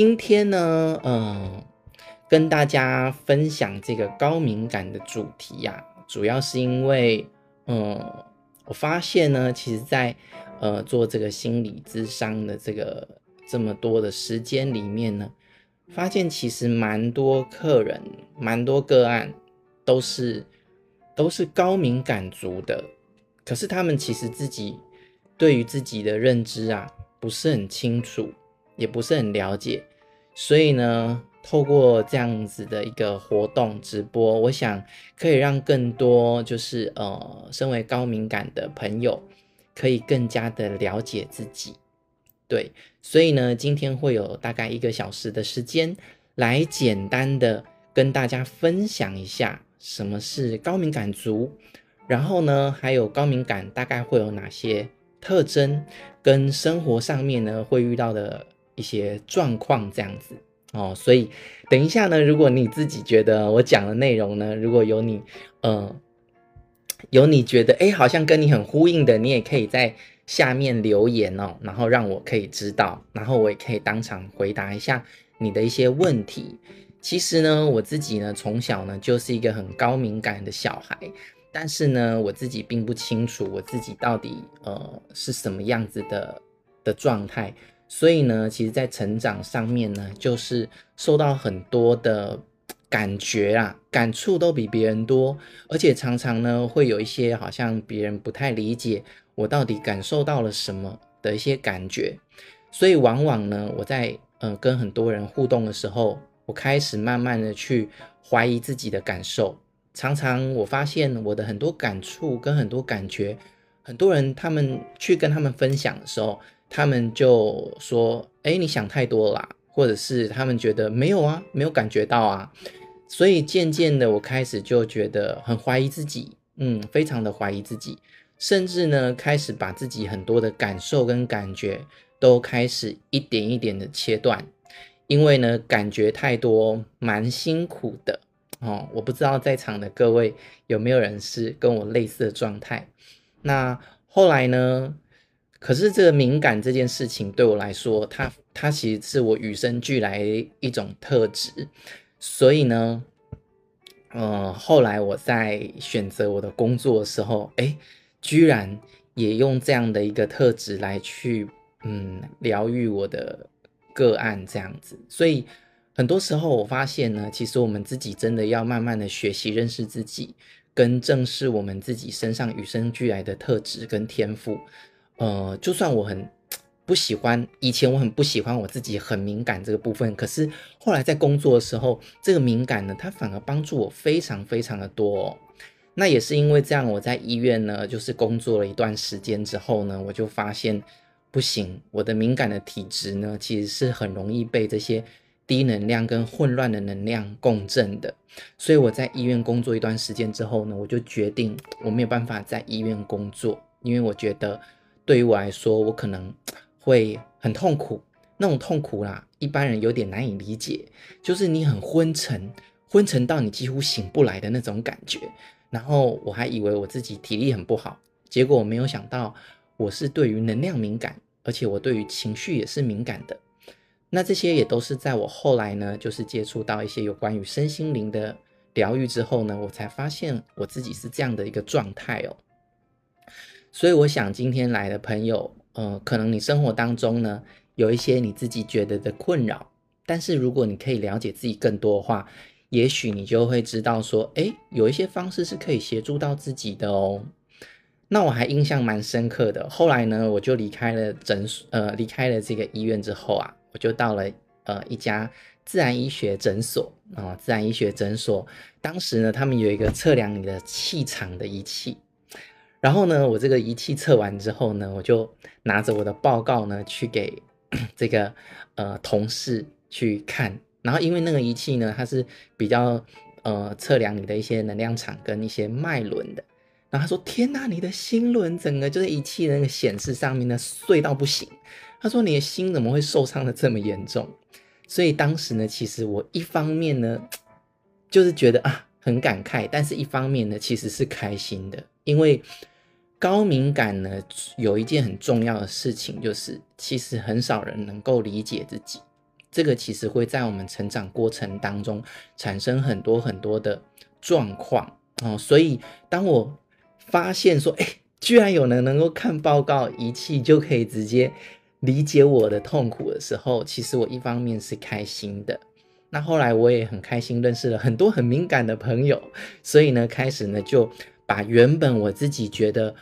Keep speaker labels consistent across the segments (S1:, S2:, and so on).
S1: 今天呢，嗯、跟大家分享这个高敏感的主题呀、啊，主要是因为，嗯、我发现呢，其实在，在呃做这个心理咨商的这个这么多的时间里面呢，发现其实蛮多客人，蛮多个案都是都是高敏感族的，可是他们其实自己对于自己的认知啊，不是很清楚。也不是很了解，所以呢，透过这样子的一个活动直播，我想可以让更多就是呃，身为高敏感的朋友，可以更加的了解自己。对，所以呢，今天会有大概一个小时的时间，来简单的跟大家分享一下什么是高敏感族，然后呢，还有高敏感大概会有哪些特征，跟生活上面呢会遇到的。一些状况这样子哦，所以等一下呢，如果你自己觉得我讲的内容呢，如果有你呃有你觉得诶好像跟你很呼应的，你也可以在下面留言哦，然后让我可以知道，然后我也可以当场回答一下你的一些问题。其实呢，我自己呢从小呢就是一个很高敏感的小孩，但是呢我自己并不清楚我自己到底呃是什么样子的的状态。所以呢，其实，在成长上面呢，就是受到很多的感觉啊，感触都比别人多，而且常常呢，会有一些好像别人不太理解我到底感受到了什么的一些感觉。所以，往往呢，我在呃跟很多人互动的时候，我开始慢慢的去怀疑自己的感受。常常我发现我的很多感触跟很多感觉，很多人他们去跟他们分享的时候，他们就说：“哎，你想太多啦，或者是他们觉得没有啊，没有感觉到啊。”所以渐渐的，我开始就觉得很怀疑自己，嗯，非常的怀疑自己，甚至呢，开始把自己很多的感受跟感觉都开始一点一点的切断，因为呢，感觉太多，蛮辛苦的哦。我不知道在场的各位有没有人是跟我类似的状态。那后来呢？可是这个敏感这件事情对我来说，它它其实是我与生俱来一种特质，所以呢，呃，后来我在选择我的工作的时候，哎，居然也用这样的一个特质来去，嗯，疗愈我的个案这样子。所以很多时候我发现呢，其实我们自己真的要慢慢的学习认识自己，跟正视我们自己身上与生俱来的特质跟天赋。呃，就算我很不喜欢，以前我很不喜欢我自己很敏感这个部分，可是后来在工作的时候，这个敏感呢，它反而帮助我非常非常的多哦。那也是因为这样，我在医院呢，就是工作了一段时间之后呢，我就发现不行，我的敏感的体质呢，其实是很容易被这些低能量跟混乱的能量共振的。所以我在医院工作一段时间之后呢，我就决定我没有办法在医院工作，因为我觉得。对于我来说，我可能会很痛苦，那种痛苦啦，一般人有点难以理解，就是你很昏沉，昏沉到你几乎醒不来的那种感觉。然后我还以为我自己体力很不好，结果我没有想到我是对于能量敏感，而且我对于情绪也是敏感的。那这些也都是在我后来呢，就是接触到一些有关于身心灵的疗愈之后呢，我才发现我自己是这样的一个状态哦。所以我想今天来的朋友，呃，可能你生活当中呢有一些你自己觉得的困扰，但是如果你可以了解自己更多的话，也许你就会知道说，诶，有一些方式是可以协助到自己的哦。那我还印象蛮深刻的，后来呢，我就离开了诊所，呃，离开了这个医院之后啊，我就到了呃一家自然医学诊所啊，自然医学诊所，当时呢，他们有一个测量你的气场的仪器。然后呢，我这个仪器测完之后呢，我就拿着我的报告呢去给 这个呃同事去看。然后因为那个仪器呢，它是比较呃测量你的一些能量场跟一些脉轮的。然后他说：“天哪，你的心轮整个就是仪器的那个显示上面呢碎到不行。”他说：“你的心怎么会受伤的这么严重？”所以当时呢，其实我一方面呢 就是觉得啊很感慨，但是一方面呢其实是开心的，因为。高敏感呢，有一件很重要的事情，就是其实很少人能够理解自己。这个其实会在我们成长过程当中产生很多很多的状况哦。所以当我发现说，哎，居然有人能够看报告仪器就可以直接理解我的痛苦的时候，其实我一方面是开心的。那后来我也很开心认识了很多很敏感的朋友，所以呢，开始呢就把原本我自己觉得。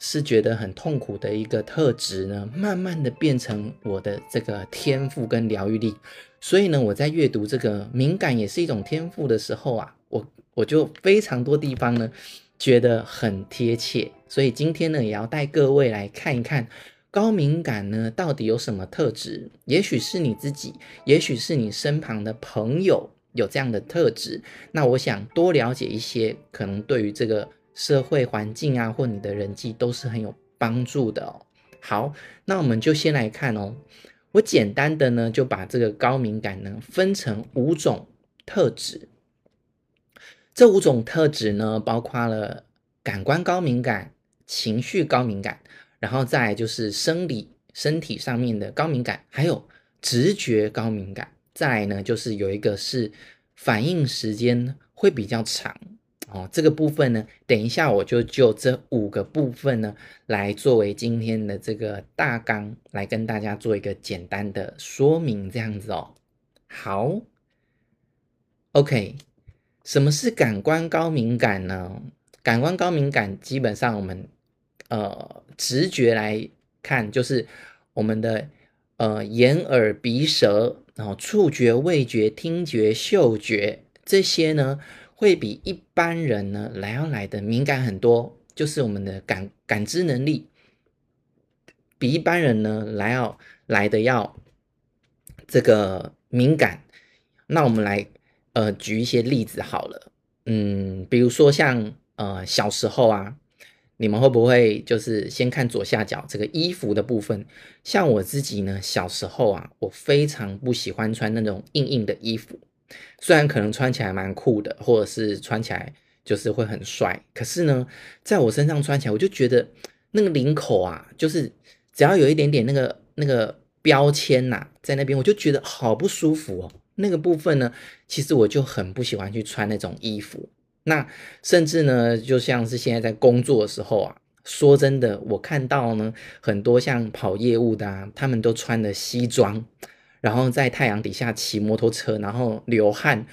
S1: 是觉得很痛苦的一个特质呢，慢慢的变成我的这个天赋跟疗愈力。所以呢，我在阅读这个敏感也是一种天赋的时候啊，我我就非常多地方呢觉得很贴切。所以今天呢，也要带各位来看一看高敏感呢到底有什么特质。也许是你自己，也许是你身旁的朋友有这样的特质。那我想多了解一些，可能对于这个。社会环境啊，或你的人际都是很有帮助的哦。好，那我们就先来看哦。我简单的呢，就把这个高敏感呢分成五种特质。这五种特质呢，包括了感官高敏感、情绪高敏感，然后再就是生理身体上面的高敏感，还有直觉高敏感。再呢，就是有一个是反应时间会比较长。哦，这个部分呢，等一下我就就这五个部分呢，来作为今天的这个大纲，来跟大家做一个简单的说明，这样子哦。好，OK，什么是感官高敏感呢？感官高敏感基本上我们呃直觉来看，就是我们的呃眼耳鼻舌，然后触觉、味觉、听觉、嗅觉这些呢。会比一般人呢来要来的敏感很多，就是我们的感感知能力比一般人呢来要来的要这个敏感。那我们来呃举一些例子好了，嗯，比如说像呃小时候啊，你们会不会就是先看左下角这个衣服的部分？像我自己呢，小时候啊，我非常不喜欢穿那种硬硬的衣服。虽然可能穿起来蛮酷的，或者是穿起来就是会很帅，可是呢，在我身上穿起来，我就觉得那个领口啊，就是只要有一点点那个那个标签呐，在那边，我就觉得好不舒服哦。那个部分呢，其实我就很不喜欢去穿那种衣服。那甚至呢，就像是现在在工作的时候啊，说真的，我看到呢，很多像跑业务的啊，他们都穿的西装。然后在太阳底下骑摩托车，然后流汗，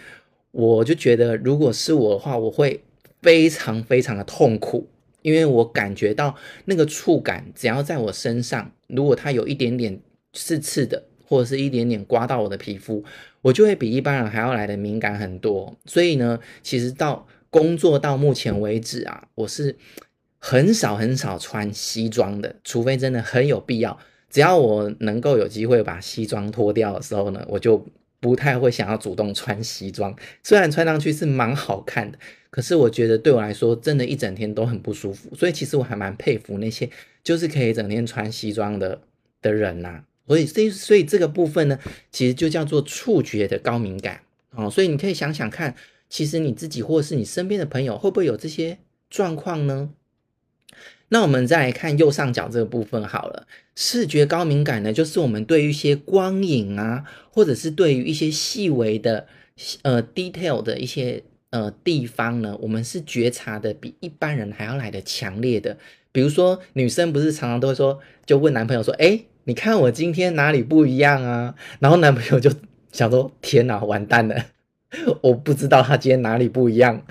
S1: 我就觉得，如果是我的话，我会非常非常的痛苦，因为我感觉到那个触感，只要在我身上，如果它有一点点刺刺的，或者是一点点刮到我的皮肤，我就会比一般人还要来的敏感很多。所以呢，其实到工作到目前为止啊，我是很少很少穿西装的，除非真的很有必要。只要我能够有机会把西装脱掉的时候呢，我就不太会想要主动穿西装。虽然穿上去是蛮好看的，可是我觉得对我来说，真的一整天都很不舒服。所以其实我还蛮佩服那些就是可以整天穿西装的的人呐。所以，所以，所以这个部分呢，其实就叫做触觉的高敏感哦。所以你可以想想看，其实你自己或者是你身边的朋友会不会有这些状况呢？那我们再来看右上角这个部分好了，视觉高敏感呢，就是我们对于一些光影啊，或者是对于一些细微的呃 detail 的一些呃地方呢，我们是觉察的比一般人还要来的强烈的。比如说女生不是常常都会说，就问男朋友说，哎，你看我今天哪里不一样啊？然后男朋友就想说，天哪，完蛋了，我不知道他今天哪里不一样。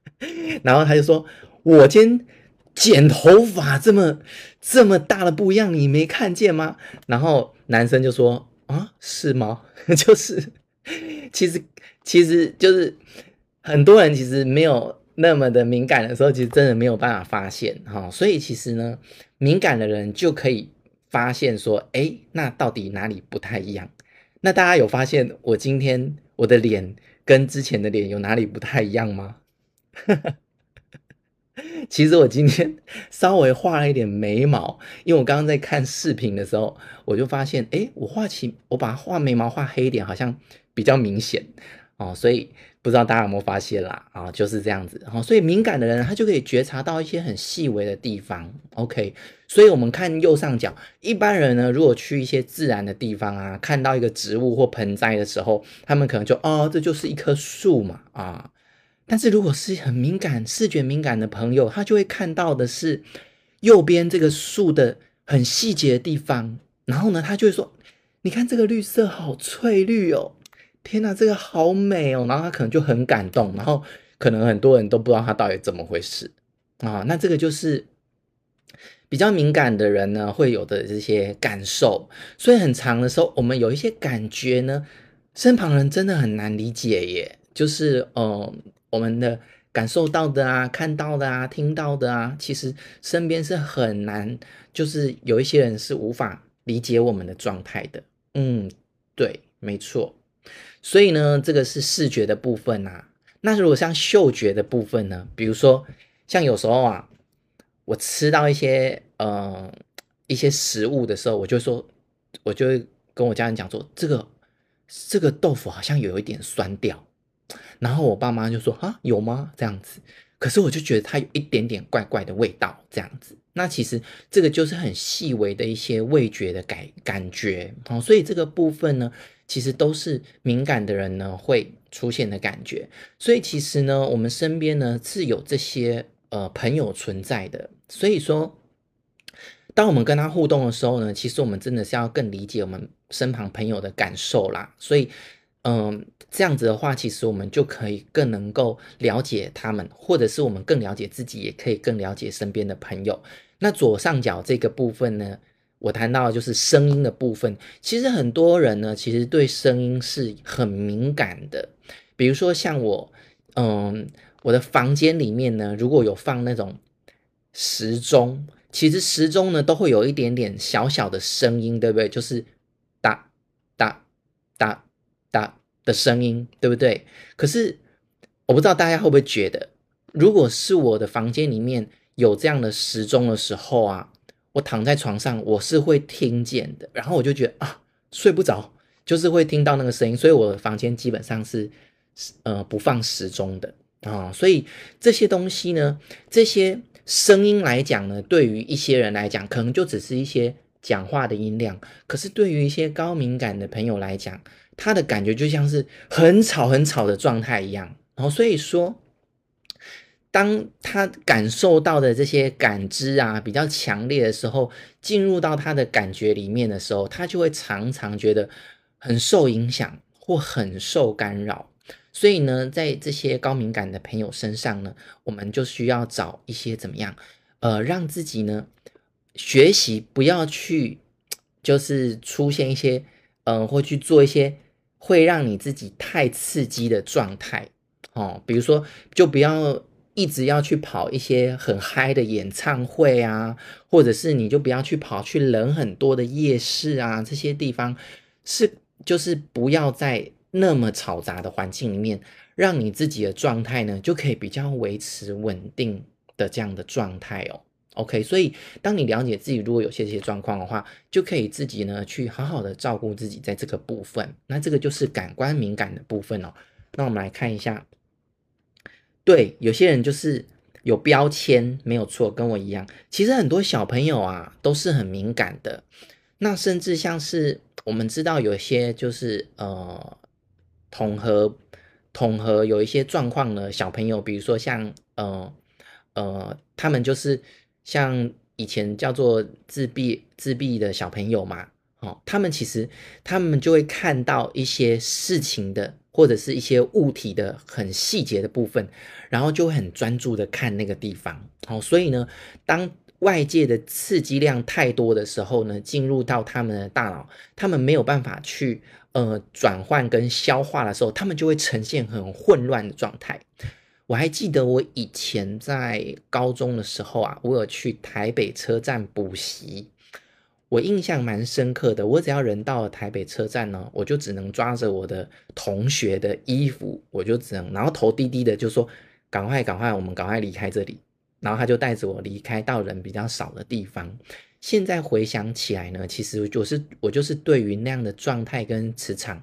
S1: 然后他就说，我今天。剪头发这么这么大的不一样，你没看见吗？然后男生就说：“啊，是吗？就是，其实其实就是很多人其实没有那么的敏感的时候，其实真的没有办法发现哈。所以其实呢，敏感的人就可以发现说，哎，那到底哪里不太一样？那大家有发现我今天我的脸跟之前的脸有哪里不太一样吗？” 其实我今天 稍微画了一点眉毛，因为我刚刚在看视频的时候，我就发现，哎，我画起我把画眉毛画黑一点，好像比较明显哦。所以不知道大家有没有发现啦？啊，就是这样子。然后，所以敏感的人他就可以觉察到一些很细微的地方。OK，所以我们看右上角，一般人呢，如果去一些自然的地方啊，看到一个植物或盆栽的时候，他们可能就哦，这就是一棵树嘛啊。但是如果是很敏感、视觉敏感的朋友，他就会看到的是右边这个树的很细节的地方。然后呢，他就会说：“你看这个绿色好翠绿哦。”天哪，这个好美哦！然后他可能就很感动，然后可能很多人都不知道他到底怎么回事啊。那这个就是比较敏感的人呢会有的这些感受，所以很长的时候，我们有一些感觉呢，身旁人真的很难理解耶。就是呃，我们的感受到的啊，看到的啊，听到的啊，其实身边是很难，就是有一些人是无法理解我们的状态的。嗯，对，没错。所以呢，这个是视觉的部分啊。那如果像嗅觉的部分呢？比如说，像有时候啊，我吃到一些呃一些食物的时候，我就说，我就会跟我家人讲说，这个这个豆腐好像有一点酸掉。然后我爸妈就说啊，有吗？这样子。可是我就觉得它有一点点怪怪的味道，这样子。那其实这个就是很细微的一些味觉的感感觉。好，所以这个部分呢。其实都是敏感的人呢会出现的感觉，所以其实呢，我们身边呢是有这些呃朋友存在的。所以说，当我们跟他互动的时候呢，其实我们真的是要更理解我们身旁朋友的感受啦。所以，嗯、这样子的话，其实我们就可以更能够了解他们，或者是我们更了解自己，也可以更了解身边的朋友。那左上角这个部分呢，我谈到的就是声音的部分，其实很多人呢，其实对声音是很敏感的。比如说像我，嗯，我的房间里面呢，如果有放那种时钟，其实时钟呢都会有一点点小小的声音，对不对？就是哒哒哒打的声音，对不对？可是我不知道大家会不会觉得，如果是我的房间里面有这样的时钟的时候啊。我躺在床上，我是会听见的，然后我就觉得啊，睡不着，就是会听到那个声音，所以我的房间基本上是呃不放时钟的啊，所以这些东西呢，这些声音来讲呢，对于一些人来讲，可能就只是一些讲话的音量，可是对于一些高敏感的朋友来讲，他的感觉就像是很吵很吵的状态一样，然后所以说。当他感受到的这些感知啊比较强烈的时候，进入到他的感觉里面的时候，他就会常常觉得很受影响或很受干扰。所以呢，在这些高敏感的朋友身上呢，我们就需要找一些怎么样，呃，让自己呢学习不要去，就是出现一些，嗯、呃，或去做一些会让你自己太刺激的状态哦，比如说，就不要。一直要去跑一些很嗨的演唱会啊，或者是你就不要去跑去人很多的夜市啊，这些地方是就是不要在那么嘈杂的环境里面，让你自己的状态呢就可以比较维持稳定的这样的状态哦。OK，所以当你了解自己如果有些些状况的话，就可以自己呢去好好的照顾自己在这个部分。那这个就是感官敏感的部分哦。那我们来看一下。对，有些人就是有标签，没有错，跟我一样。其实很多小朋友啊都是很敏感的，那甚至像是我们知道有些就是呃统合统合有一些状况的小朋友，比如说像呃呃他们就是像以前叫做自闭自闭的小朋友嘛，哦，他们其实他们就会看到一些事情的。或者是一些物体的很细节的部分，然后就会很专注的看那个地方。哦，所以呢，当外界的刺激量太多的时候呢，进入到他们的大脑，他们没有办法去呃转换跟消化的时候，他们就会呈现很混乱的状态。我还记得我以前在高中的时候啊，我有去台北车站补习。我印象蛮深刻的，我只要人到了台北车站呢，我就只能抓着我的同学的衣服，我就只能，然后头低低的就说：“赶快，赶快，我们赶快离开这里。”然后他就带着我离开到人比较少的地方。现在回想起来呢，其实就是我就是对于那样的状态跟磁场，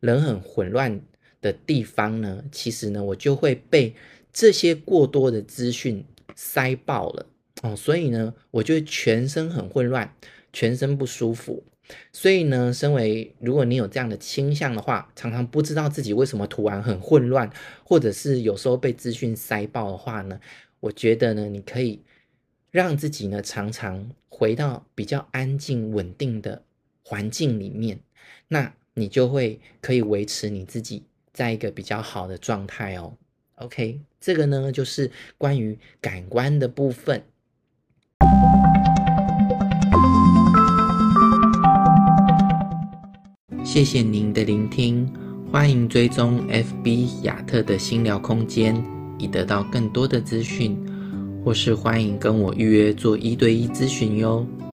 S1: 人很混乱的地方呢，其实呢，我就会被这些过多的资讯塞爆了哦，所以呢，我就全身很混乱，全身不舒服。所以呢，身为如果你有这样的倾向的话，常常不知道自己为什么突然很混乱，或者是有时候被资讯塞爆的话呢，我觉得呢，你可以让自己呢常常回到比较安静稳定的环境里面，那你就会可以维持你自己在一个比较好的状态哦。OK，这个呢就是关于感官的部分。谢谢您的聆听，欢迎追踪 FB 亚特的心疗空间，以得到更多的资讯，或是欢迎跟我预约做一对一咨询哟。